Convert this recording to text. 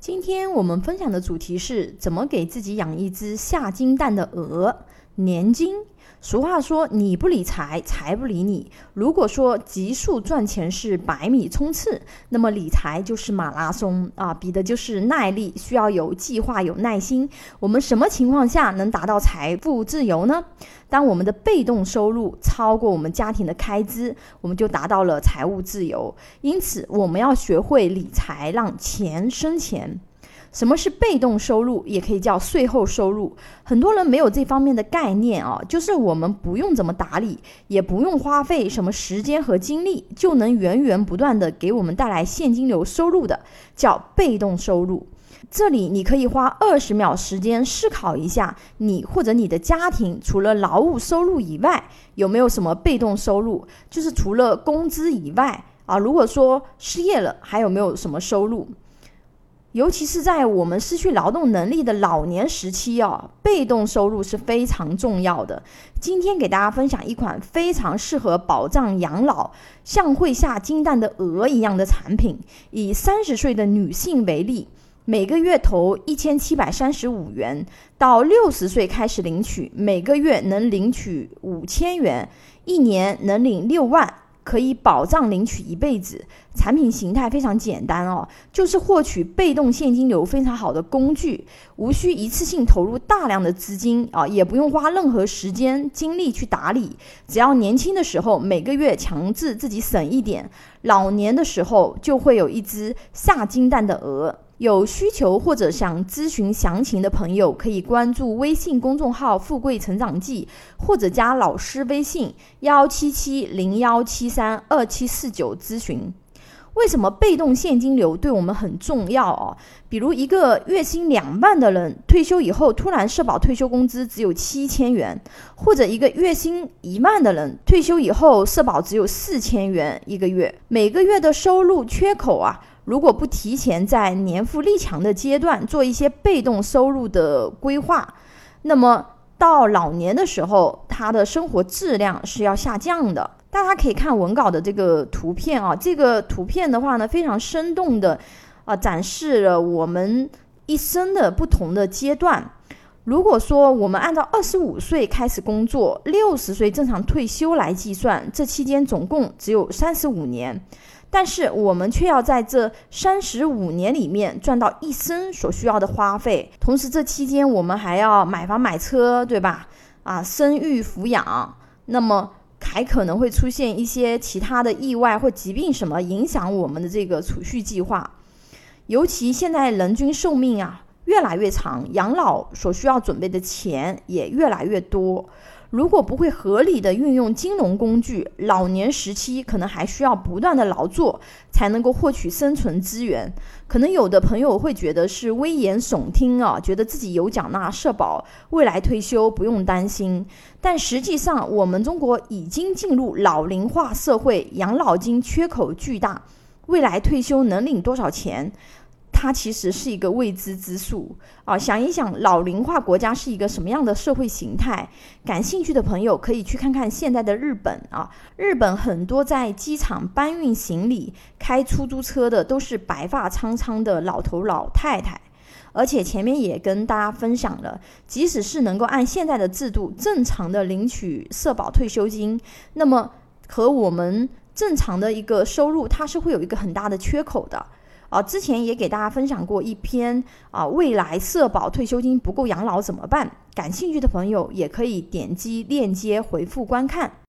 今天我们分享的主题是怎么给自己养一只下金蛋的鹅。年金。俗话说：“你不理财，财不理你。”如果说急速赚钱是百米冲刺，那么理财就是马拉松啊，比的就是耐力，需要有计划、有耐心。我们什么情况下能达到财富自由呢？当我们的被动收入超过我们家庭的开支，我们就达到了财务自由。因此，我们要学会理财，让钱生钱。什么是被动收入，也可以叫税后收入？很多人没有这方面的概念啊，就是我们不用怎么打理，也不用花费什么时间和精力，就能源源不断的给我们带来现金流收入的，叫被动收入。这里你可以花二十秒时间思考一下，你或者你的家庭除了劳务收入以外，有没有什么被动收入？就是除了工资以外啊，如果说失业了，还有没有什么收入？尤其是在我们失去劳动能力的老年时期啊，被动收入是非常重要的。今天给大家分享一款非常适合保障养老、像会下金蛋的鹅一样的产品。以三十岁的女性为例，每个月投一千七百三十五元，到六十岁开始领取，每个月能领取五千元，一年能领六万。可以保障领取一辈子，产品形态非常简单哦，就是获取被动现金流非常好的工具，无需一次性投入大量的资金啊，也不用花任何时间精力去打理，只要年轻的时候每个月强制自己省一点，老年的时候就会有一只下金蛋的鹅。有需求或者想咨询详情的朋友，可以关注微信公众号“富贵成长记”，或者加老师微信幺七七零幺七三二七四九咨询。为什么被动现金流对我们很重要哦？比如一个月薪两万的人，退休以后突然社保退休工资只有七千元，或者一个月薪一万的人，退休以后社保只有四千元一个月，每个月的收入缺口啊。如果不提前在年富力强的阶段做一些被动收入的规划，那么到老年的时候，他的生活质量是要下降的。大家可以看文稿的这个图片啊，这个图片的话呢，非常生动的啊展示了我们一生的不同的阶段。如果说我们按照二十五岁开始工作，六十岁正常退休来计算，这期间总共只有三十五年。但是我们却要在这三十五年里面赚到一生所需要的花费，同时这期间我们还要买房买车，对吧？啊，生育抚养，那么还可能会出现一些其他的意外或疾病什么影响我们的这个储蓄计划。尤其现在人均寿命啊越来越长，养老所需要准备的钱也越来越多。如果不会合理的运用金融工具，老年时期可能还需要不断的劳作才能够获取生存资源。可能有的朋友会觉得是危言耸听啊，觉得自己有缴纳社保，未来退休不用担心。但实际上，我们中国已经进入老龄化社会，养老金缺口巨大，未来退休能领多少钱？它其实是一个未知之数啊！想一想，老龄化国家是一个什么样的社会形态？感兴趣的朋友可以去看看现在的日本啊！日本很多在机场搬运行李、开出租车的都是白发苍苍的老头老太太，而且前面也跟大家分享了，即使是能够按现在的制度正常的领取社保退休金，那么和我们正常的一个收入，它是会有一个很大的缺口的。啊，之前也给大家分享过一篇啊，未来社保退休金不够养老怎么办？感兴趣的朋友也可以点击链接回复观看。